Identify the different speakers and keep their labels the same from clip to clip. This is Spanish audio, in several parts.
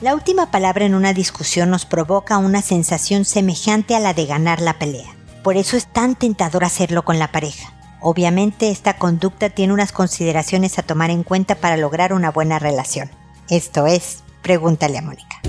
Speaker 1: La última palabra en una discusión nos provoca una sensación semejante a la de ganar la pelea. Por eso es tan tentador hacerlo con la pareja. Obviamente esta conducta tiene unas consideraciones a tomar en cuenta para lograr una buena relación. Esto es, pregúntale a Mónica.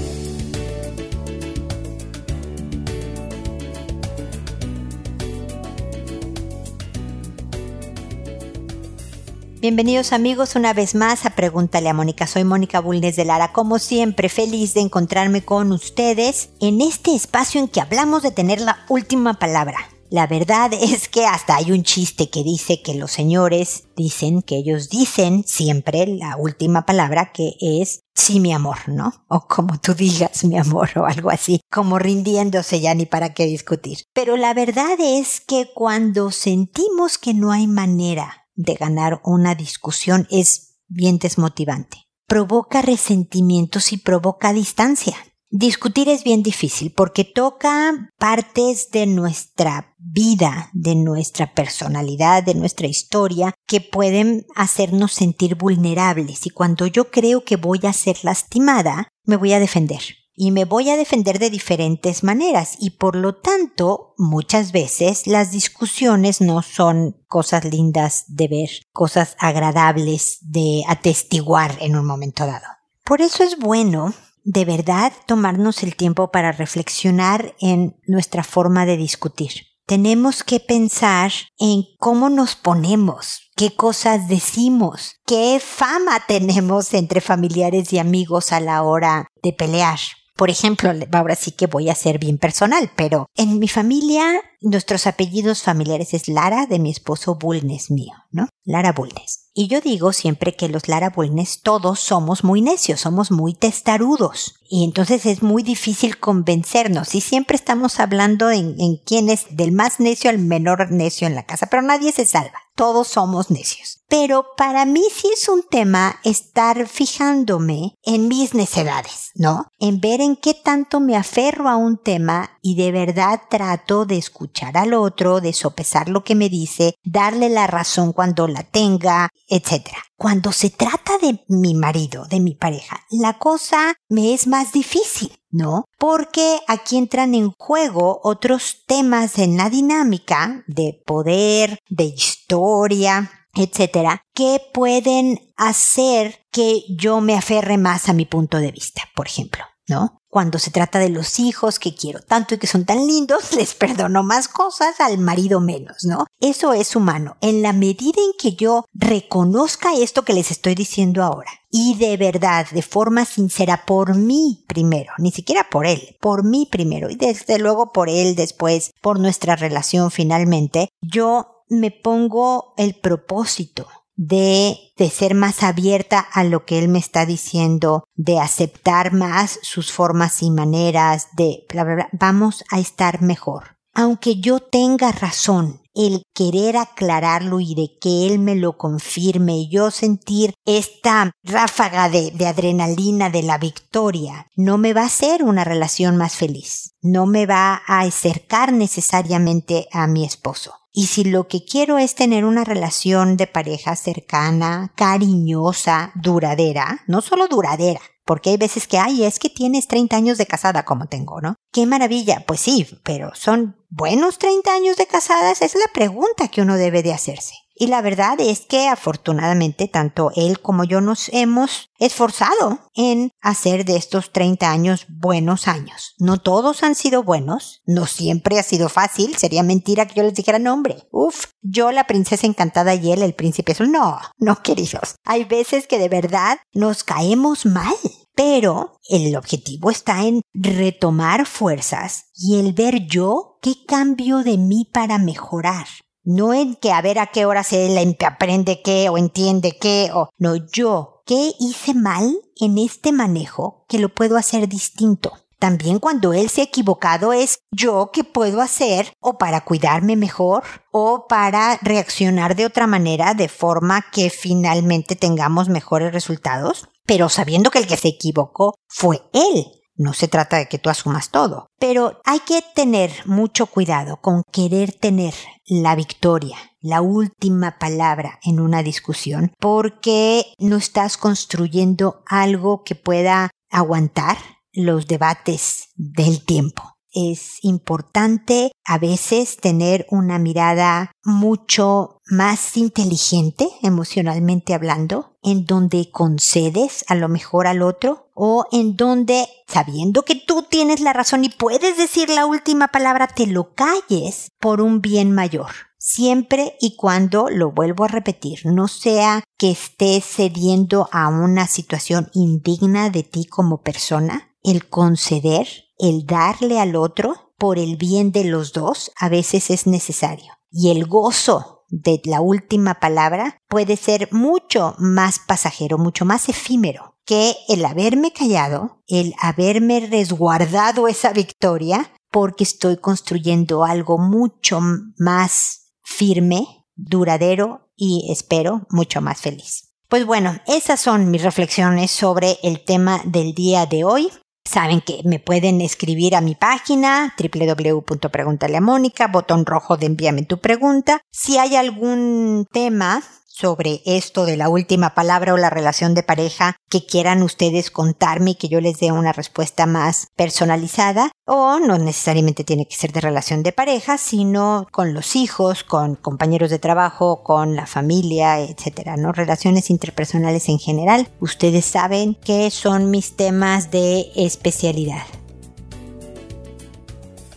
Speaker 1: Bienvenidos amigos una vez más a Pregúntale a Mónica. Soy Mónica Bulnes de Lara, como siempre feliz de encontrarme con ustedes en este espacio en que hablamos de tener la última palabra. La verdad es que hasta hay un chiste que dice que los señores dicen que ellos dicen siempre la última palabra que es sí mi amor, ¿no? O como tú digas mi amor o algo así, como rindiéndose ya ni para qué discutir. Pero la verdad es que cuando sentimos que no hay manera de ganar una discusión es bien desmotivante. Provoca resentimientos y provoca distancia. Discutir es bien difícil porque toca partes de nuestra vida, de nuestra personalidad, de nuestra historia, que pueden hacernos sentir vulnerables y cuando yo creo que voy a ser lastimada, me voy a defender y me voy a defender de diferentes maneras y por lo tanto muchas veces las discusiones no son cosas lindas de ver, cosas agradables de atestiguar en un momento dado. Por eso es bueno de verdad tomarnos el tiempo para reflexionar en nuestra forma de discutir. Tenemos que pensar en cómo nos ponemos, qué cosas decimos, qué fama tenemos entre familiares y amigos a la hora de pelear. Por ejemplo, ahora sí que voy a ser bien personal, pero en mi familia, nuestros apellidos familiares es Lara de mi esposo Bulnes mío, ¿no? Lara Bulnes. Y yo digo siempre que los Lara Bulnes todos somos muy necios, somos muy testarudos. Y entonces es muy difícil convencernos. Y siempre estamos hablando en, en quién es del más necio al menor necio en la casa, pero nadie se salva. Todos somos necios. Pero para mí sí es un tema estar fijándome en mis necedades, ¿no? En ver en qué tanto me aferro a un tema y de verdad trato de escuchar al otro, de sopesar lo que me dice, darle la razón cuando la tenga, etc. Cuando se trata de mi marido, de mi pareja, la cosa me es más difícil. ¿No? Porque aquí entran en juego otros temas en la dinámica de poder, de historia, etcétera, que pueden hacer que yo me aferre más a mi punto de vista, por ejemplo, ¿no? Cuando se trata de los hijos que quiero tanto y que son tan lindos, les perdono más cosas, al marido menos, ¿no? Eso es humano. En la medida en que yo reconozca esto que les estoy diciendo ahora y de verdad, de forma sincera, por mí primero, ni siquiera por él, por mí primero y desde luego por él después, por nuestra relación finalmente, yo me pongo el propósito de, de ser más abierta a lo que él me está diciendo, de aceptar más sus formas y maneras, de bla, bla, bla, vamos a estar mejor. Aunque yo tenga razón, el querer aclararlo y de que él me lo confirme y yo sentir esta ráfaga de, de, adrenalina de la victoria, no me va a hacer una relación más feliz, no me va a acercar necesariamente a mi esposo. Y si lo que quiero es tener una relación de pareja cercana, cariñosa, duradera, no solo duradera, porque hay veces que, ay, es que tienes 30 años de casada como tengo, ¿no? Qué maravilla. Pues sí, pero ¿son buenos 30 años de casadas? Es la pregunta que uno debe de hacerse. Y la verdad es que afortunadamente tanto él como yo nos hemos esforzado en hacer de estos 30 años buenos años. No todos han sido buenos, no siempre ha sido fácil, sería mentira que yo les dijera nombre. Uf, yo la princesa encantada y él el príncipe. No, no queridos. Hay veces que de verdad nos caemos mal. Pero el objetivo está en retomar fuerzas y el ver yo qué cambio de mí para mejorar. No en que a ver a qué hora se él aprende qué o entiende qué o no yo. ¿Qué hice mal en este manejo que lo puedo hacer distinto? También cuando él se ha equivocado es yo qué puedo hacer o para cuidarme mejor o para reaccionar de otra manera de forma que finalmente tengamos mejores resultados, pero sabiendo que el que se equivocó fue él no se trata de que tú asumas todo, pero hay que tener mucho cuidado con querer tener la victoria, la última palabra en una discusión, porque no estás construyendo algo que pueda aguantar los debates del tiempo. Es importante a veces tener una mirada mucho más inteligente emocionalmente hablando, en donde concedes a lo mejor al otro o en donde, sabiendo que tú tienes la razón y puedes decir la última palabra, te lo calles por un bien mayor. Siempre y cuando, lo vuelvo a repetir, no sea que estés cediendo a una situación indigna de ti como persona, el conceder, el darle al otro por el bien de los dos a veces es necesario. Y el gozo de la última palabra puede ser mucho más pasajero, mucho más efímero que el haberme callado, el haberme resguardado esa victoria, porque estoy construyendo algo mucho más firme, duradero y espero mucho más feliz. Pues bueno, esas son mis reflexiones sobre el tema del día de hoy. Saben que me pueden escribir a mi página www.preguntaleamónica, botón rojo de envíame tu pregunta. Si hay algún tema sobre esto de la última palabra o la relación de pareja que quieran ustedes contarme y que yo les dé una respuesta más personalizada o no necesariamente tiene que ser de relación de pareja, sino con los hijos, con compañeros de trabajo, con la familia, etcétera, ¿no? Relaciones interpersonales en general. Ustedes saben que son mis temas de especialidad.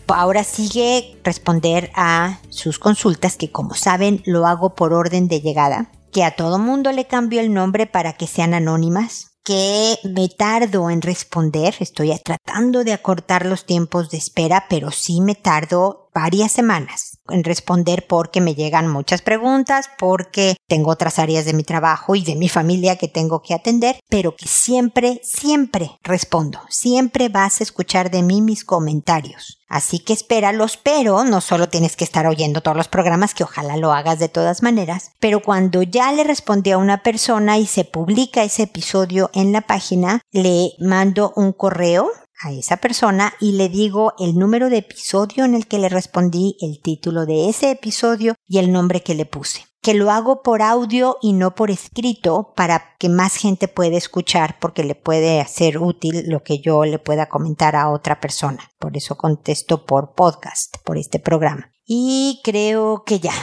Speaker 1: Ahora sigue responder a sus consultas que como saben lo hago por orden de llegada, que a todo mundo le cambio el nombre para que sean anónimas, que me tardo en responder, estoy tratando de acortar los tiempos de espera, pero sí me tardo varias semanas en responder porque me llegan muchas preguntas, porque tengo otras áreas de mi trabajo y de mi familia que tengo que atender, pero que siempre, siempre respondo, siempre vas a escuchar de mí mis comentarios. Así que espéralos, pero no solo tienes que estar oyendo todos los programas, que ojalá lo hagas de todas maneras, pero cuando ya le respondí a una persona y se publica ese episodio en la página, le mando un correo a esa persona y le digo el número de episodio en el que le respondí, el título de ese episodio y el nombre que le puse. Que lo hago por audio y no por escrito para que más gente pueda escuchar porque le puede hacer útil lo que yo le pueda comentar a otra persona. Por eso contesto por podcast, por este programa. Y creo que ya.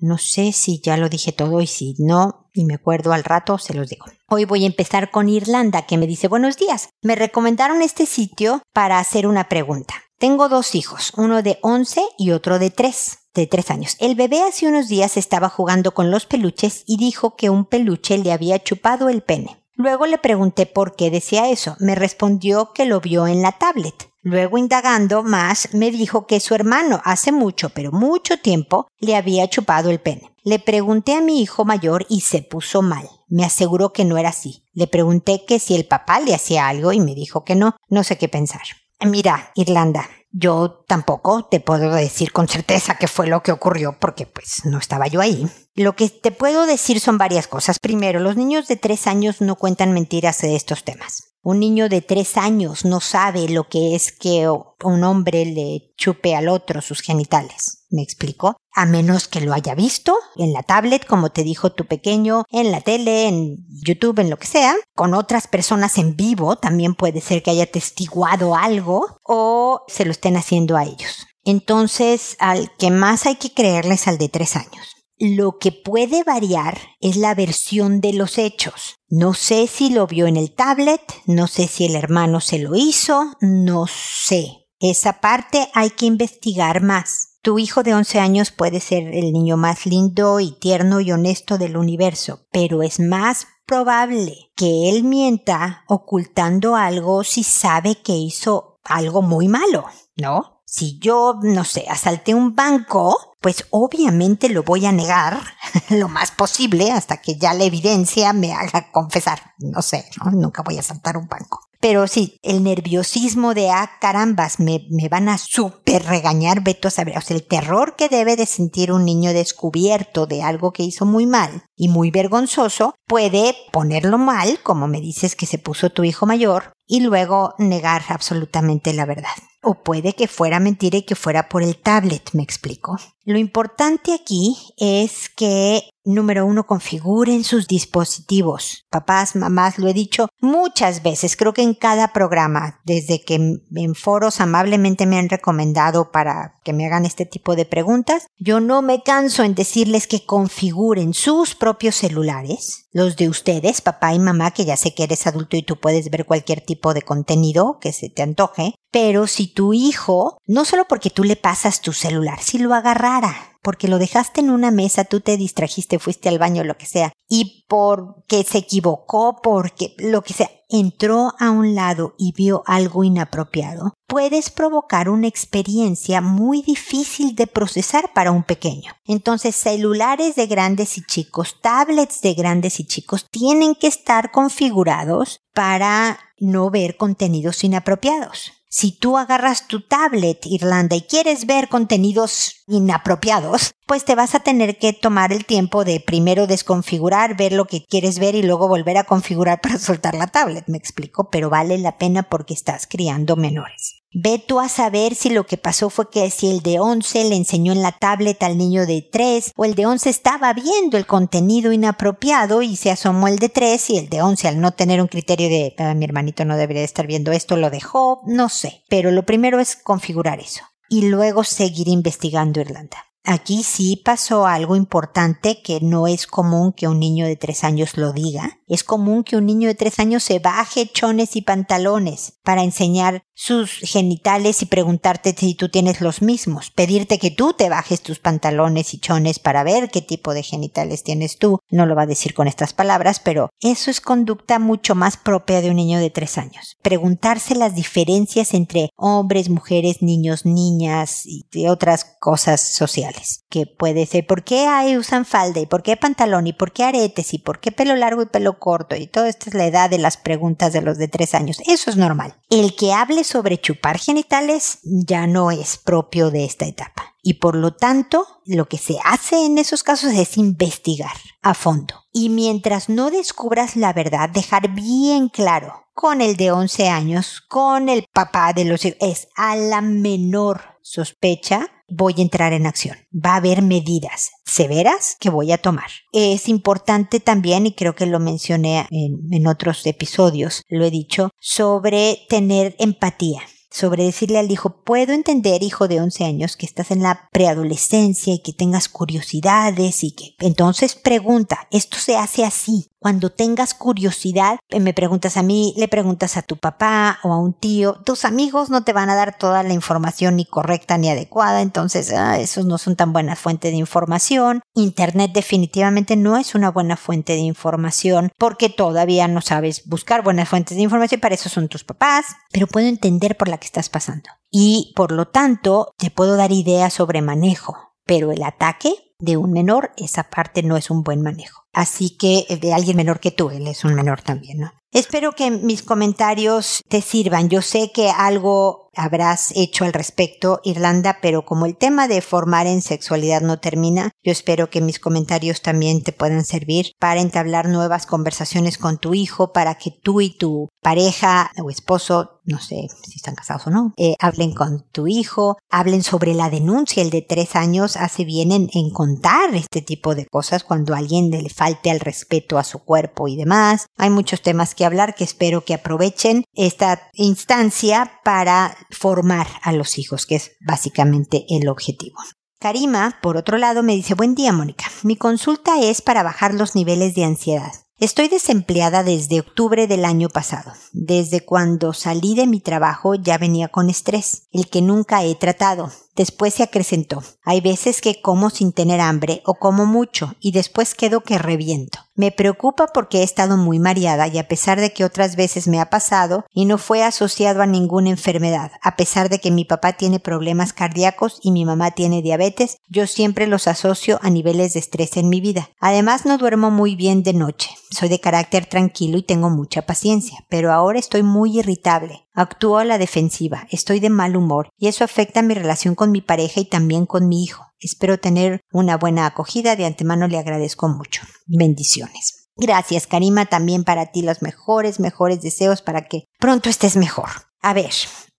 Speaker 1: No sé si ya lo dije todo y si no, y me acuerdo al rato, se los digo. Hoy voy a empezar con Irlanda, que me dice buenos días. Me recomendaron este sitio para hacer una pregunta. Tengo dos hijos, uno de 11 y otro de 3, de 3 años. El bebé hace unos días estaba jugando con los peluches y dijo que un peluche le había chupado el pene. Luego le pregunté por qué decía eso. Me respondió que lo vio en la tablet. Luego, indagando más, me dijo que su hermano hace mucho, pero mucho tiempo, le había chupado el pene. Le pregunté a mi hijo mayor y se puso mal. Me aseguró que no era así. Le pregunté que si el papá le hacía algo y me dijo que no. No sé qué pensar. Mira, Irlanda, yo tampoco te puedo decir con certeza qué fue lo que ocurrió porque pues no estaba yo ahí. Lo que te puedo decir son varias cosas. Primero, los niños de tres años no cuentan mentiras de estos temas. Un niño de tres años no sabe lo que es que un hombre le chupe al otro sus genitales. ¿Me explico? A menos que lo haya visto en la tablet, como te dijo tu pequeño, en la tele, en YouTube, en lo que sea, con otras personas en vivo, también puede ser que haya testiguado algo o se lo estén haciendo a ellos. Entonces, al que más hay que creerles al de tres años. Lo que puede variar es la versión de los hechos. No sé si lo vio en el tablet, no sé si el hermano se lo hizo, no sé. Esa parte hay que investigar más. Tu hijo de 11 años puede ser el niño más lindo y tierno y honesto del universo, pero es más probable que él mienta ocultando algo si sabe que hizo algo muy malo, ¿no? Si yo, no sé, asalté un banco, pues obviamente lo voy a negar lo más posible hasta que ya la evidencia me haga confesar. No sé, nunca voy a saltar un banco. Pero sí, el nerviosismo de, ah, carambas, me, me van a súper regañar, veto a saber. O sea, el terror que debe de sentir un niño descubierto de algo que hizo muy mal y muy vergonzoso, puede ponerlo mal, como me dices que se puso tu hijo mayor, y luego negar absolutamente la verdad. O puede que fuera mentira y que fuera por el tablet, me explico. Lo importante aquí es que Número uno, configuren sus dispositivos. Papás, mamás, lo he dicho muchas veces, creo que en cada programa, desde que en foros amablemente me han recomendado para que me hagan este tipo de preguntas, yo no me canso en decirles que configuren sus celulares, los de ustedes, papá y mamá, que ya sé que eres adulto y tú puedes ver cualquier tipo de contenido que se te antoje, pero si tu hijo, no solo porque tú le pasas tu celular, si lo agarrara, porque lo dejaste en una mesa, tú te distrajiste, fuiste al baño, lo que sea, y porque se equivocó, porque lo que sea, entró a un lado y vio algo inapropiado, puedes provocar una experiencia muy difícil de procesar para un pequeño. Entonces, celulares de grandes y chicos, tablets de grandes y chicos tienen que estar configurados para no ver contenidos inapropiados. Si tú agarras tu tablet, Irlanda, y quieres ver contenidos inapropiados, pues te vas a tener que tomar el tiempo de primero desconfigurar, ver lo que quieres ver y luego volver a configurar para soltar la tablet, me explico, pero vale la pena porque estás criando menores. Ve tú a saber si lo que pasó fue que si el de 11 le enseñó en la tablet al niño de 3 o el de 11 estaba viendo el contenido inapropiado y se asomó el de 3 y el de 11 al no tener un criterio de ah, mi hermanito no debería estar viendo esto lo dejó, no sé. Pero lo primero es configurar eso y luego seguir investigando Irlanda. Aquí sí pasó algo importante que no es común que un niño de tres años lo diga. Es común que un niño de tres años se baje chones y pantalones para enseñar sus genitales y preguntarte si tú tienes los mismos. Pedirte que tú te bajes tus pantalones y chones para ver qué tipo de genitales tienes tú. No lo va a decir con estas palabras, pero eso es conducta mucho más propia de un niño de tres años. Preguntarse las diferencias entre hombres, mujeres, niños, niñas y otras cosas sociales que puede ser por qué hay, usan falda y por qué pantalón y por qué aretes y por qué pelo largo y pelo corto y todo esto es la edad de las preguntas de los de tres años. Eso es normal. El que hable sobre chupar genitales ya no es propio de esta etapa. Y por lo tanto, lo que se hace en esos casos es investigar a fondo. Y mientras no descubras la verdad, dejar bien claro con el de 11 años, con el papá de los hijos, es a la menor sospecha, voy a entrar en acción. Va a haber medidas severas que voy a tomar. Es importante también, y creo que lo mencioné en, otros episodios, lo he dicho, sobre tener empatía sobre decirle al hijo, puedo entender, hijo de 11 años, que estás en la preadolescencia y que tengas curiosidades y que entonces pregunta, esto se hace así, cuando tengas curiosidad, eh, me preguntas a mí, le preguntas a tu papá o a un tío, tus amigos no te van a dar toda la información ni correcta ni adecuada, entonces ah, esos no son tan buena fuente de información. Internet definitivamente no es una buena fuente de información porque todavía no sabes buscar buenas fuentes de información, para eso son tus papás, pero puedo entender por la que estás pasando. Y por lo tanto, te puedo dar ideas sobre manejo, pero el ataque de un menor, esa parte no es un buen manejo. Así que eh, de alguien menor que tú, él es un menor también, ¿no? Espero que mis comentarios te sirvan. Yo sé que algo habrás hecho al respecto, Irlanda, pero como el tema de formar en sexualidad no termina, yo espero que mis comentarios también te puedan servir para entablar nuevas conversaciones con tu hijo, para que tú y tu pareja o esposo, no sé si están casados o no, eh, hablen con tu hijo, hablen sobre la denuncia. El de tres años hace bien en, contar este tipo de cosas cuando alguien le falte al respeto a su cuerpo y demás. Hay muchos temas que hablar que espero que aprovechen esta instancia para formar a los hijos, que es básicamente el objetivo. Karima, por otro lado, me dice, buen día, Mónica. Mi consulta es para bajar los niveles de ansiedad. Estoy desempleada desde octubre del año pasado. Desde cuando salí de mi trabajo ya venía con estrés, el que nunca he tratado. Después se acrecentó. Hay veces que como sin tener hambre o como mucho y después quedo que reviento. Me preocupa porque he estado muy mareada y a pesar de que otras veces me ha pasado y no fue asociado a ninguna enfermedad, a pesar de que mi papá tiene problemas cardíacos y mi mamá tiene diabetes, yo siempre los asocio a niveles de estrés en mi vida. Además no duermo muy bien de noche. Soy de carácter tranquilo y tengo mucha paciencia, pero ahora estoy muy irritable. Actúo a la defensiva, estoy de mal humor y eso afecta mi relación con mi pareja y también con mi hijo. Espero tener una buena acogida. De antemano le agradezco mucho. Bendiciones. Gracias, Karima, también para ti los mejores, mejores deseos para que pronto estés mejor. A ver,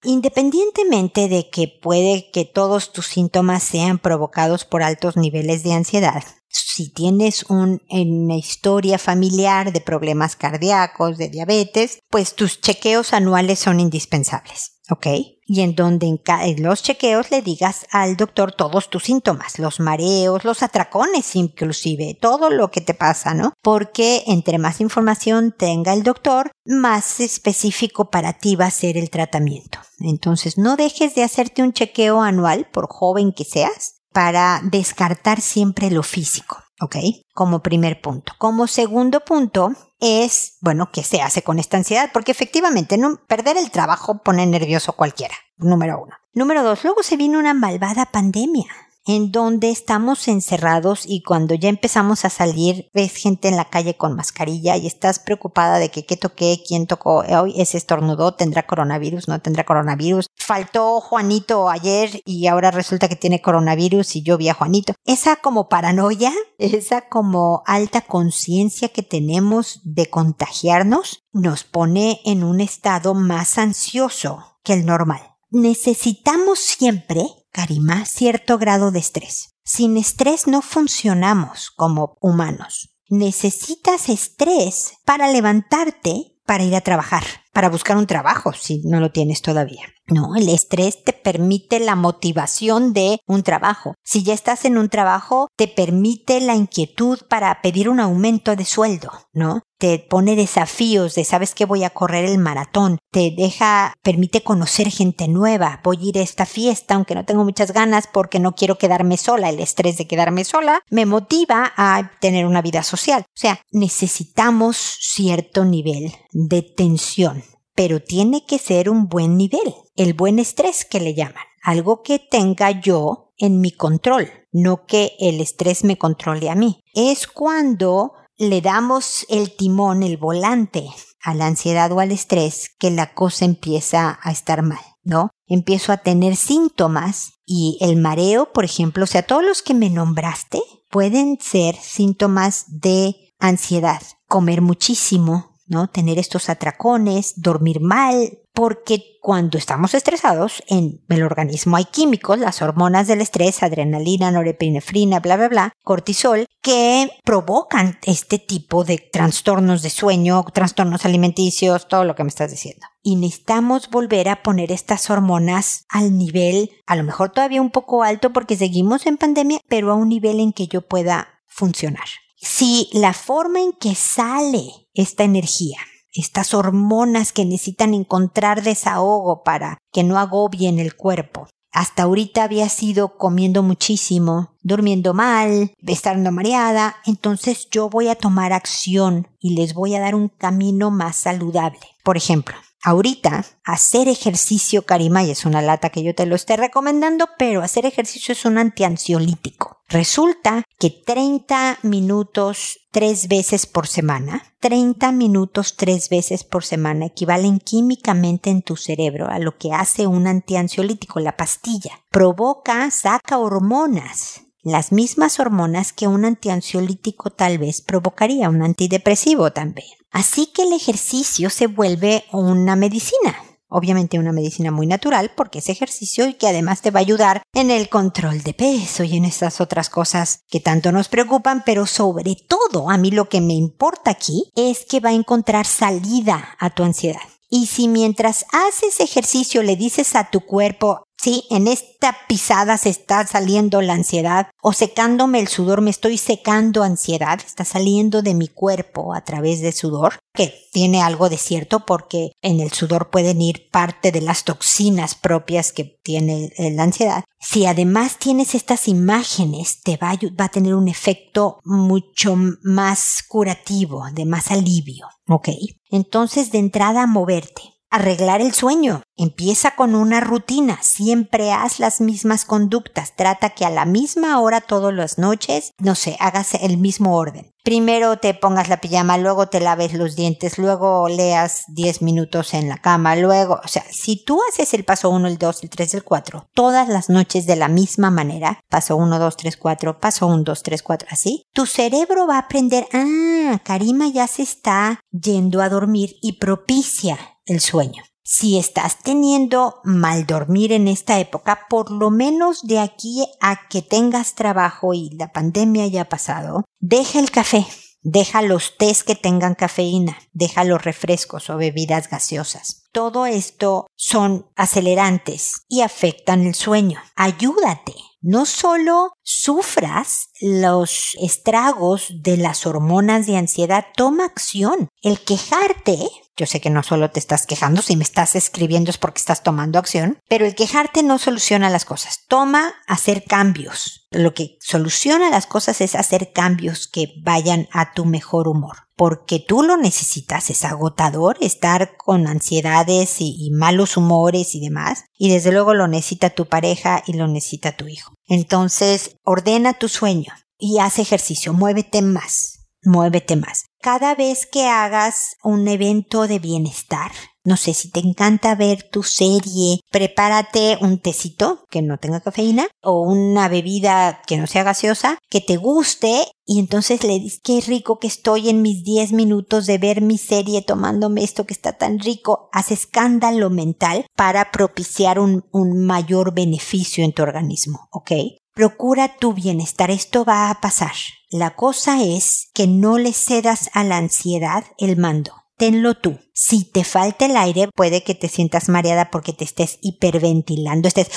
Speaker 1: Independientemente de que puede que todos tus síntomas sean provocados por altos niveles de ansiedad, si tienes una historia familiar de problemas cardíacos, de diabetes, pues tus chequeos anuales son indispensables, ¿ok? Y en donde en, los chequeos le digas al doctor todos tus síntomas, los mareos, los atracones inclusive, todo lo que te pasa, ¿no? Porque entre más información tenga el doctor, más específico para ti va a ser el tratamiento. Entonces no dejes de hacerte un chequeo anual, por joven que seas, para descartar siempre lo físico. ¿Ok? Como primer punto. Como segundo punto es, bueno, ¿qué se hace con esta ansiedad? Porque efectivamente, no, perder el trabajo pone nervioso cualquiera. Número uno. Número dos, luego se viene una malvada pandemia en donde estamos encerrados y cuando ya empezamos a salir ves gente en la calle con mascarilla y estás preocupada de que qué toqué, quién tocó hoy, ese estornudó, tendrá coronavirus, no tendrá coronavirus. Faltó Juanito ayer y ahora resulta que tiene coronavirus y yo vi a Juanito. Esa como paranoia, esa como alta conciencia que tenemos de contagiarnos nos pone en un estado más ansioso que el normal. Necesitamos siempre Karima, cierto grado de estrés. Sin estrés no funcionamos como humanos. Necesitas estrés para levantarte, para ir a trabajar, para buscar un trabajo si no lo tienes todavía. No, el estrés te permite la motivación de un trabajo. Si ya estás en un trabajo, te permite la inquietud para pedir un aumento de sueldo, ¿no? Te pone desafíos de sabes que voy a correr el maratón, te deja, permite conocer gente nueva, voy a ir a esta fiesta aunque no tengo muchas ganas porque no quiero quedarme sola, el estrés de quedarme sola me motiva a tener una vida social. O sea, necesitamos cierto nivel de tensión pero tiene que ser un buen nivel, el buen estrés que le llaman, algo que tenga yo en mi control, no que el estrés me controle a mí. Es cuando le damos el timón, el volante a la ansiedad o al estrés que la cosa empieza a estar mal, ¿no? Empiezo a tener síntomas y el mareo, por ejemplo, o sea, todos los que me nombraste pueden ser síntomas de ansiedad. Comer muchísimo, ¿no? Tener estos atracones, dormir mal, porque cuando estamos estresados, en el organismo hay químicos, las hormonas del estrés, adrenalina, norepinefrina, bla, bla, bla, cortisol, que provocan este tipo de trastornos de sueño, trastornos alimenticios, todo lo que me estás diciendo. Y necesitamos volver a poner estas hormonas al nivel, a lo mejor todavía un poco alto porque seguimos en pandemia, pero a un nivel en que yo pueda funcionar si la forma en que sale esta energía, estas hormonas que necesitan encontrar desahogo para que no agobien el cuerpo, hasta ahorita había sido comiendo muchísimo, durmiendo mal, estando mareada, entonces yo voy a tomar acción y les voy a dar un camino más saludable. Por ejemplo, Ahorita, hacer ejercicio, Karima, y es una lata que yo te lo esté recomendando, pero hacer ejercicio es un antiansiolítico. Resulta que 30 minutos tres veces por semana, 30 minutos tres veces por semana equivalen químicamente en tu cerebro a lo que hace un antiansiolítico, la pastilla. Provoca, saca hormonas las mismas hormonas que un antiansiolítico tal vez provocaría, un antidepresivo también. Así que el ejercicio se vuelve una medicina. Obviamente una medicina muy natural porque es ejercicio y que además te va a ayudar en el control de peso y en estas otras cosas que tanto nos preocupan, pero sobre todo a mí lo que me importa aquí es que va a encontrar salida a tu ansiedad. Y si mientras haces ejercicio le dices a tu cuerpo, Sí, en esta pisada se está saliendo la ansiedad o secándome el sudor, me estoy secando ansiedad, está saliendo de mi cuerpo a través de sudor, que tiene algo de cierto porque en el sudor pueden ir parte de las toxinas propias que tiene la ansiedad. Si además tienes estas imágenes, te va a, va a tener un efecto mucho más curativo, de más alivio, ¿ok? Entonces de entrada moverte arreglar el sueño. Empieza con una rutina, siempre haz las mismas conductas, trata que a la misma hora todas las noches, no sé, hagas el mismo orden. Primero te pongas la pijama, luego te laves los dientes, luego leas 10 minutos en la cama, luego, o sea, si tú haces el paso 1, el 2, el 3, el 4, todas las noches de la misma manera, paso 1, 2, 3, 4, paso 1, 2, 3, 4, así, tu cerebro va a aprender, ah, Karima ya se está yendo a dormir y propicia el sueño. Si estás teniendo mal dormir en esta época, por lo menos de aquí a que tengas trabajo y la pandemia haya pasado, deja el café, deja los tés que tengan cafeína, deja los refrescos o bebidas gaseosas. Todo esto son acelerantes y afectan el sueño. Ayúdate. No solo sufras los estragos de las hormonas de ansiedad, toma acción. El quejarte yo sé que no solo te estás quejando, si me estás escribiendo es porque estás tomando acción, pero el quejarte no soluciona las cosas. Toma hacer cambios. Lo que soluciona las cosas es hacer cambios que vayan a tu mejor humor. Porque tú lo necesitas, es agotador estar con ansiedades y, malos humores y demás. Y desde luego lo necesita tu pareja y lo necesita tu hijo. Entonces, ordena tu sueño y haz ejercicio, muévete más muévete más. Cada vez que hagas un evento de bienestar, no sé si te encanta ver tu serie, prepárate un tecito que no tenga cafeína o una bebida que no sea gaseosa, que te guste y entonces le dices qué rico que estoy en mis 10 minutos de ver mi serie tomándome esto que está tan rico. Haz escándalo mental para propiciar un, un mayor beneficio en tu organismo, ¿ok? Procura tu bienestar, esto va a pasar. La cosa es que no le cedas a la ansiedad el mando. Tenlo tú. Si te falta el aire, puede que te sientas mareada porque te estés hiperventilando, estés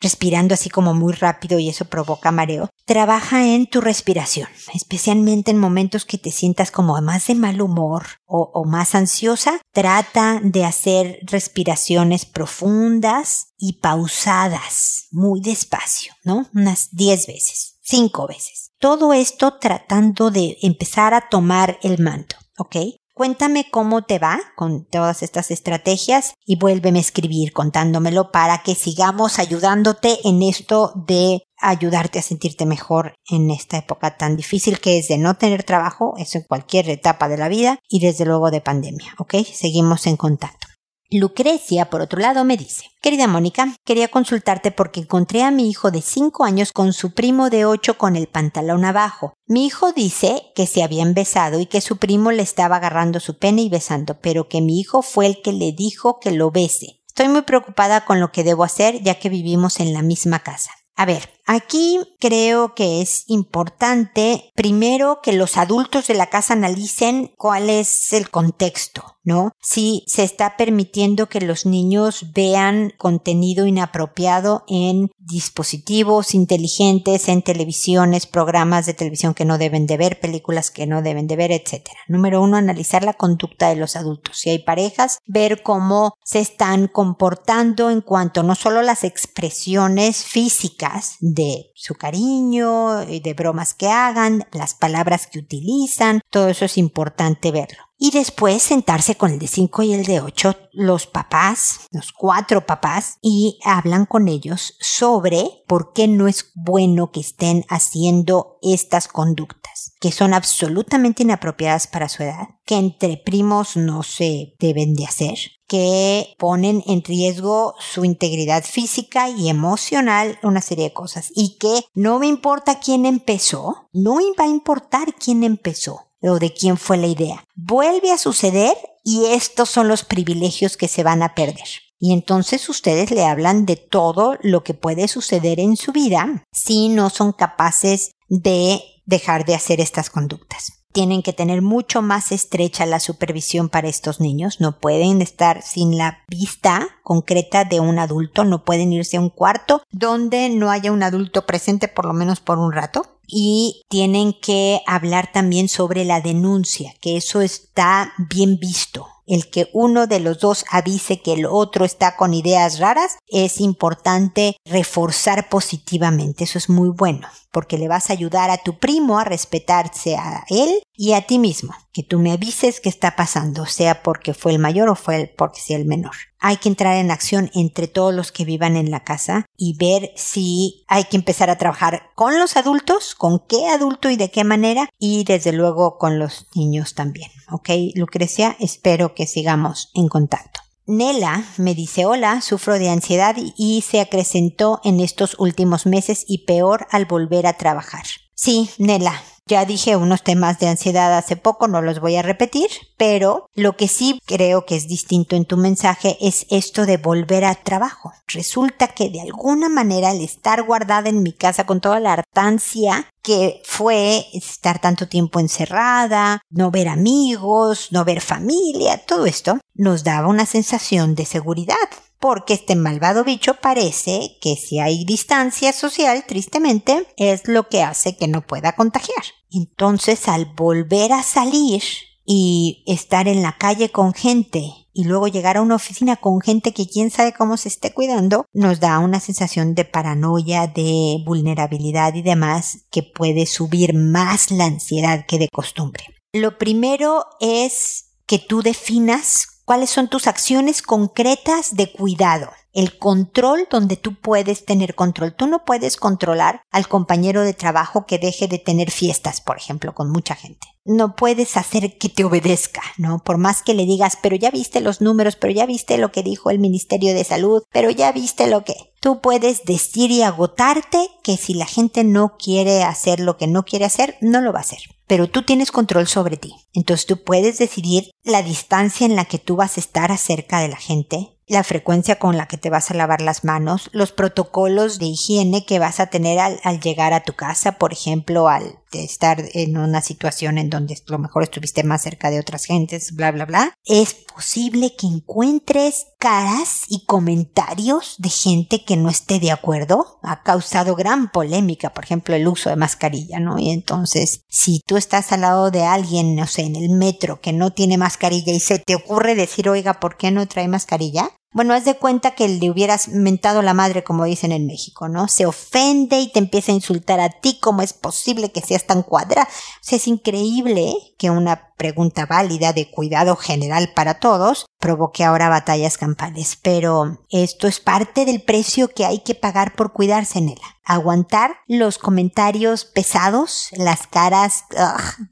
Speaker 1: respirando así como muy rápido y eso provoca mareo. Trabaja en tu respiración, especialmente en momentos que te sientas como más de mal humor o, más ansiosa. Trata de hacer respiraciones profundas y pausadas, muy despacio, ¿no? Unas 10 veces, 5 veces. Todo esto tratando de empezar a tomar el mando, ¿ok? Cuéntame cómo te va con todas estas estrategias y vuélveme a escribir contándomelo para que sigamos ayudándote en esto de ayudarte a sentirte mejor en esta época tan difícil que es de no tener trabajo, eso en cualquier etapa de la vida y desde luego de pandemia, ¿ok? Seguimos en contacto. Lucrecia, por otro lado, me dice, querida Mónica, quería consultarte porque encontré a mi hijo de 5 años con su primo de 8 con el pantalón abajo. Mi hijo dice que se habían besado y que su primo le estaba agarrando su pene y besando, pero que mi hijo fue el que le dijo que lo bese. Estoy muy preocupada con lo que debo hacer ya que vivimos en la misma casa. A ver, aquí creo que es importante primero que los adultos de la casa analicen cuál es el contexto. ¿no? Si se está permitiendo que los niños vean contenido inapropiado en dispositivos inteligentes, en televisiones, programas de televisión que no deben de ver, películas que no deben de ver, etc. Número uno, analizar la conducta de los adultos. Si hay parejas, ver cómo se están comportando en cuanto no solo las expresiones físicas de su cariño, y de bromas que hagan, las palabras que utilizan, todo eso es importante verlo. Y después sentarse con el de 5 y el de 8, los papás, los cuatro papás, y hablan con ellos sobre por qué no es bueno que estén haciendo estas conductas, que son absolutamente inapropiadas para su edad, que entre primos no se deben de hacer, que ponen en riesgo su integridad física y emocional, una serie de cosas, y que no me importa quién empezó, no va a importar quién empezó o de quién fue la idea. Vuelve a suceder y estos son los privilegios que se van a perder. Y entonces ustedes le hablan de todo lo que puede suceder en su vida si no son capaces de dejar de hacer estas conductas tienen que tener mucho más estrecha la supervisión para estos niños. No pueden estar sin la vista concreta de un adulto, no pueden irse a un cuarto donde no haya un adulto presente por lo menos por un rato. Y tienen que hablar también sobre la denuncia, que eso está bien visto el que uno de los dos avise que el otro está con ideas raras, es importante reforzar positivamente. Eso es muy bueno, porque le vas a ayudar a tu primo a respetarse a él y a ti mismo. Que tú me avises qué está pasando, sea porque fue el mayor o fue porque sea el menor. Hay que entrar en acción entre todos los que vivan en la casa y ver si hay que empezar a trabajar con los adultos, con qué adulto y de qué manera y desde luego con los niños también. ¿Ok? Lucrecia, espero que sigamos en contacto. Nela me dice hola, sufro de ansiedad y se acrecentó en estos últimos meses y peor al volver a trabajar. Sí, Nela, ya dije unos temas de ansiedad hace poco, no los voy a repetir, pero lo que sí creo que es distinto en tu mensaje es esto de volver a trabajo. Resulta que de alguna manera el estar guardada en mi casa con toda la hartancia que fue estar tanto tiempo encerrada, no ver amigos, no ver familia, todo esto nos daba una sensación de seguridad porque este malvado bicho parece que si hay distancia social, tristemente, es lo que hace que no pueda contagiar. Entonces, al volver a salir y estar en la calle con gente y luego llegar a una oficina con gente que quién sabe cómo se esté cuidando, nos da una sensación de paranoia, de vulnerabilidad y demás que puede subir más la ansiedad que de costumbre. Lo primero es que tú definas cuáles son tus acciones concretas de cuidado. El control donde tú puedes tener control. Tú no puedes controlar al compañero de trabajo que deje de tener fiestas, por ejemplo, con mucha gente. No puedes hacer que te obedezca, ¿no? Por más que le digas, pero ya viste los números, pero ya viste lo que dijo el Ministerio de Salud, pero ya viste lo que... Tú puedes decir y agotarte que si la gente no quiere hacer lo que no quiere hacer, no lo va a hacer pero tú tienes control sobre ti. Entonces tú puedes decidir la distancia en la que tú vas a estar acerca de la gente, la frecuencia con la que te vas a lavar las manos, los protocolos de higiene que vas a tener al, llegar a tu casa, por ejemplo, al estar en una situación en donde a lo mejor estuviste más cerca de otras gentes, bla, bla, bla, es posible que encuentres caras y comentarios de gente que no esté de acuerdo. Ha causado gran polémica, por ejemplo, el uso de mascarilla, ¿no? Y entonces, si tú estás al lado de alguien, no sé, en el metro que no tiene mascarilla y se te ocurre decir, oiga, ¿por qué no trae mascarilla? Bueno, haz de cuenta que le hubieras mentado la madre, como dicen en México, ¿no? Se ofende y te empieza a insultar a ti, ¿cómo es posible que seas tan cuadrada? O sea, es increíble que una pregunta válida de cuidado general para todos provoque ahora batallas campales. Pero esto es parte del precio que hay que pagar por cuidarse en ella. Aguantar los comentarios pesados, las caras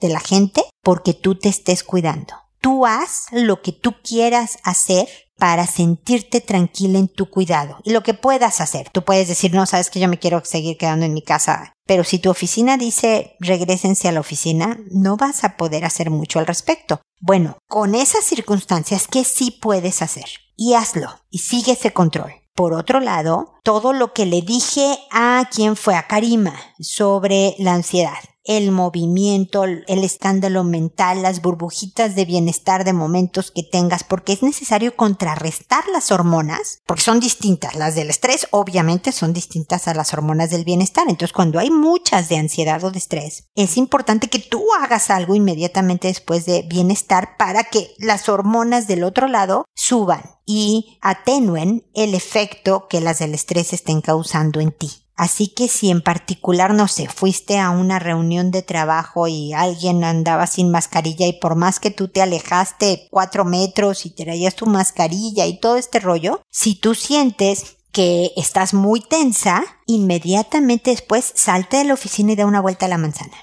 Speaker 1: de la gente, porque tú te estés cuidando. Tú haz lo que tú quieras hacer para sentirte tranquila en tu cuidado y lo que puedas hacer. Tú puedes decir, no, sabes que yo me quiero seguir quedando en mi casa, pero si tu oficina dice regresense a la oficina, no vas a poder hacer mucho al respecto. Bueno, con esas circunstancias, ¿qué sí puedes hacer? Y hazlo y sigue ese control. Por otro lado, todo lo que le dije a quien fue a Karima sobre la ansiedad el movimiento, el escándalo mental, las burbujitas de bienestar de momentos que tengas, porque es necesario contrarrestar las hormonas, porque son distintas. Las del estrés obviamente son distintas a las hormonas del bienestar. Entonces cuando hay muchas de ansiedad o de estrés, es importante que tú hagas algo inmediatamente después de bienestar para que las hormonas del otro lado suban y atenúen el efecto que las del estrés estén causando en ti. Así que si en particular, no sé, fuiste a una reunión de trabajo y alguien andaba sin mascarilla y por más que tú te alejaste cuatro metros y traías tu mascarilla y todo este rollo, si tú sientes que estás muy tensa, inmediatamente después salte de la oficina y da una vuelta a la manzana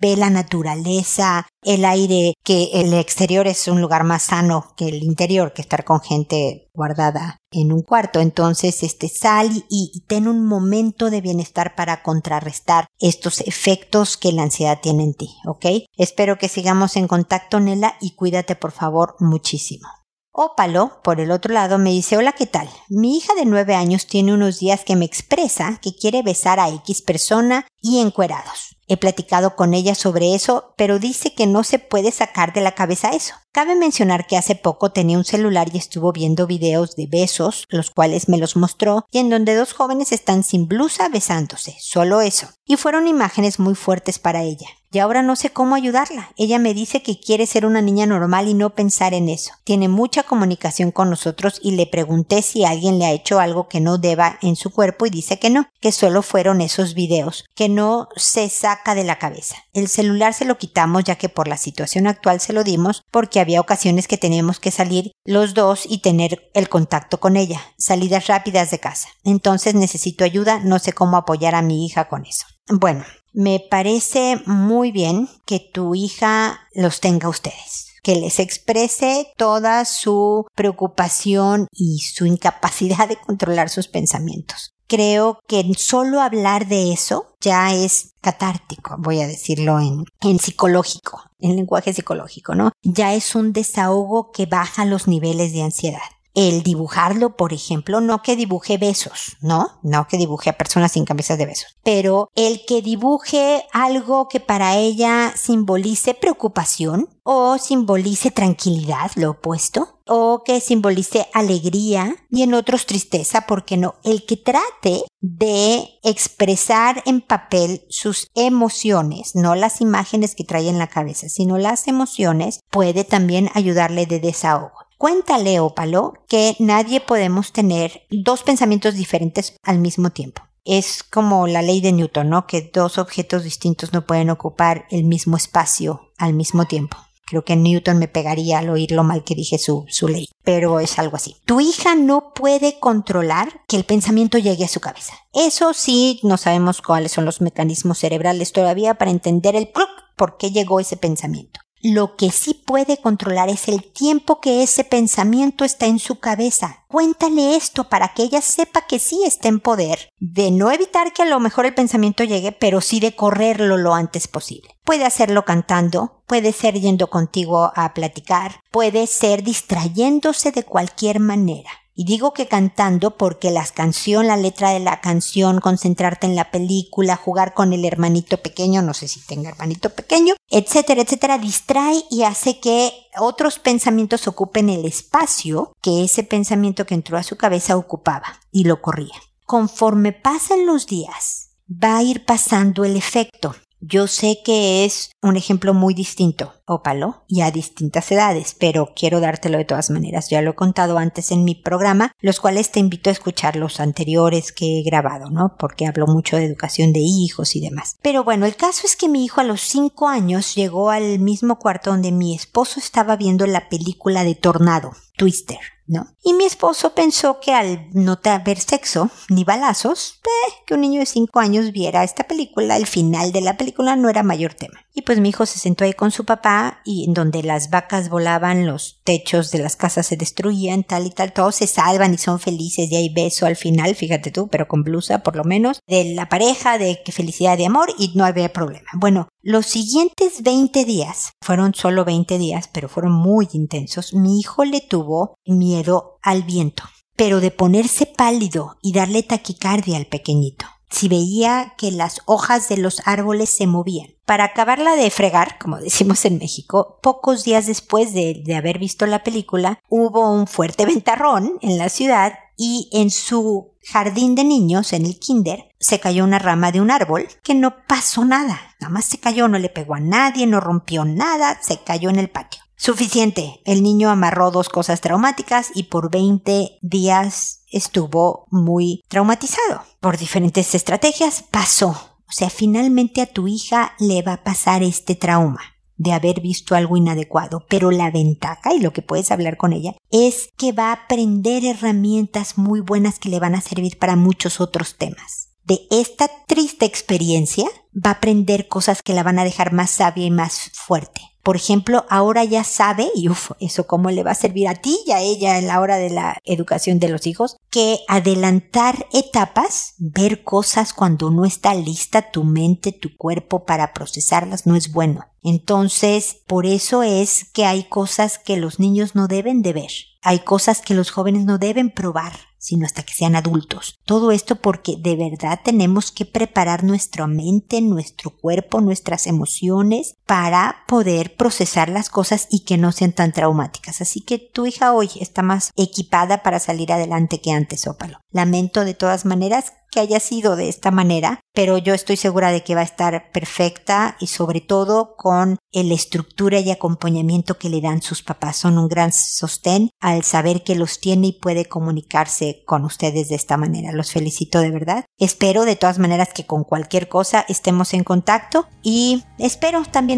Speaker 1: ve la naturaleza, el aire, que el exterior es un lugar más sano que el interior, que estar con gente guardada en un cuarto. Entonces, este, sal y, ten un momento de bienestar para contrarrestar estos efectos que la ansiedad tiene en ti, ¿ok? Espero que sigamos en contacto, Nela, y cuídate por favor muchísimo. Ópalo, por el otro lado, me dice, hola, ¿qué tal? Mi hija de nueve años tiene unos días que me expresa que quiere besar a X persona y encuerados. He platicado con ella sobre eso, pero dice que no se puede sacar de la cabeza eso. Cabe mencionar que hace poco tenía un celular y estuvo viendo videos de besos, los cuales me los mostró, y en donde dos jóvenes están sin blusa besándose, solo eso. Y fueron imágenes muy fuertes para ella y ahora no sé cómo ayudarla. Ella me dice que quiere ser una niña normal y no pensar en eso. Tiene mucha comunicación con nosotros y le pregunté si alguien le ha hecho algo que no deba en su cuerpo y dice que no, que solo fueron esos videos, que no se saca de la cabeza. El celular se lo quitamos ya que por la situación actual se lo dimos porque había ocasiones que teníamos que salir los dos y tener el contacto con ella, salidas rápidas de casa. Entonces necesito ayuda, no sé cómo apoyar a mi hija con eso. Bueno, me parece muy bien que tu hija los tenga ustedes que les exprese toda su preocupación y su incapacidad de controlar sus pensamientos creo que solo hablar de eso ya es catártico, voy a decirlo en, en psicológico, en lenguaje psicológico, ¿no? Ya es un desahogo que baja los niveles de ansiedad el dibujarlo, por ejemplo, no que dibuje besos, ¿no? No que dibuje a personas sin camisas de besos, pero el que dibuje algo que para ella simbolice preocupación o simbolice tranquilidad, lo opuesto, o que simbolice alegría y en otros tristeza, porque no? El que trate de expresar en papel sus emociones, no las imágenes que trae en la cabeza, sino las emociones, puede también ayudarle de desahogo. Cuéntale, Ópalo, que nadie podemos tener dos pensamientos diferentes al mismo tiempo. Es como la ley de Newton, ¿no? Que dos objetos distintos no pueden ocupar el mismo espacio al mismo tiempo. Creo que Newton me pegaría al oír lo mal que dije su, su ley, pero es algo así. Tu hija no puede controlar que el pensamiento llegue a su cabeza. Eso sí, no sabemos cuáles son los mecanismos cerebrales todavía para entender el por qué llegó ese pensamiento. Lo que sí puede controlar es el tiempo que ese pensamiento está en su cabeza. Cuéntale esto para que ella sepa que sí está en poder de no evitar que a lo mejor el pensamiento llegue, pero sí de correrlo lo antes posible. Puede hacerlo cantando, puede ser yendo contigo a platicar, puede ser distrayéndose de cualquier manera. Y digo que cantando porque la canción, la letra de la canción, concentrarte en la película, jugar con el hermanito pequeño, no sé si tenga hermanito pequeño, etcétera, etcétera, distrae y hace que otros pensamientos ocupen el espacio que ese pensamiento que entró a su cabeza ocupaba y lo corría. Conforme pasan los días, va a ir pasando el efecto. Yo sé que es un ejemplo muy distinto, ópalo, y a distintas edades, pero quiero dártelo de todas maneras. Ya lo he contado antes en mi programa, los cuales te invito a escuchar los anteriores que he grabado, ¿no? Porque hablo mucho de educación de hijos y demás. Pero bueno, el caso es que mi hijo a los cinco años llegó al mismo cuarto donde mi esposo estaba viendo la película de Tornado, Twister. ¿No? Y mi esposo pensó que al no haber sexo ni balazos, eh, que un niño de 5 años viera esta película, el final de la película no era mayor tema. Y pues mi hijo se sentó ahí con su papá y en donde las vacas volaban, los techos de las casas se destruían, tal y tal, todos se salvan y son felices y hay beso al final, fíjate tú, pero con blusa por lo menos, de la pareja, de que felicidad de amor y no había problema. Bueno, los siguientes 20 días, fueron solo 20 días, pero fueron muy intensos, mi hijo le tuvo miedo al viento, pero de ponerse pálido y darle taquicardia al pequeñito si veía que las hojas de los árboles se movían. Para acabarla de fregar, como decimos en México, pocos días después de, de, haber visto la película, hubo un fuerte ventarrón en la ciudad y en su jardín de niños, en el kinder, se cayó una rama de un árbol que no pasó nada. Nada más se cayó, no le pegó a nadie, no rompió nada, se cayó en el patio. Suficiente. El niño amarró dos cosas traumáticas y por 20 días estuvo muy traumatizado. Por diferentes estrategias pasó. O sea, finalmente a tu hija le va a pasar este trauma de haber visto algo inadecuado, pero la ventaja y lo que puedes hablar con ella es que va a aprender herramientas muy buenas que le van a servir para muchos otros temas. De esta triste experiencia va a aprender cosas que la van a dejar más sabia y más fuerte. Por ejemplo, ahora ya sabe, y uff, eso cómo le va a servir a ti y a ella en la hora de la educación de los hijos, que adelantar etapas, ver cosas cuando no está lista tu mente, tu cuerpo para procesarlas, no es bueno. Entonces, por eso es que hay cosas que los niños no deben de ver. Hay cosas que los jóvenes no deben probar sino hasta que sean adultos. Todo esto porque de verdad tenemos que preparar nuestra mente, nuestro cuerpo, nuestras emociones para poder procesar las cosas y que no sean tan traumáticas. Así que tu hija hoy está más equipada para salir adelante que antes, Ópalo. Lamento de todas maneras que haya sido de esta manera, pero yo estoy segura de que va a estar perfecta y sobre todo con la estructura y acompañamiento que le dan sus papás. Son un gran sostén al saber que los tiene y puede comunicarse con ustedes de esta manera. Los felicito de verdad. Espero de todas maneras que con cualquier cosa estemos en contacto y espero también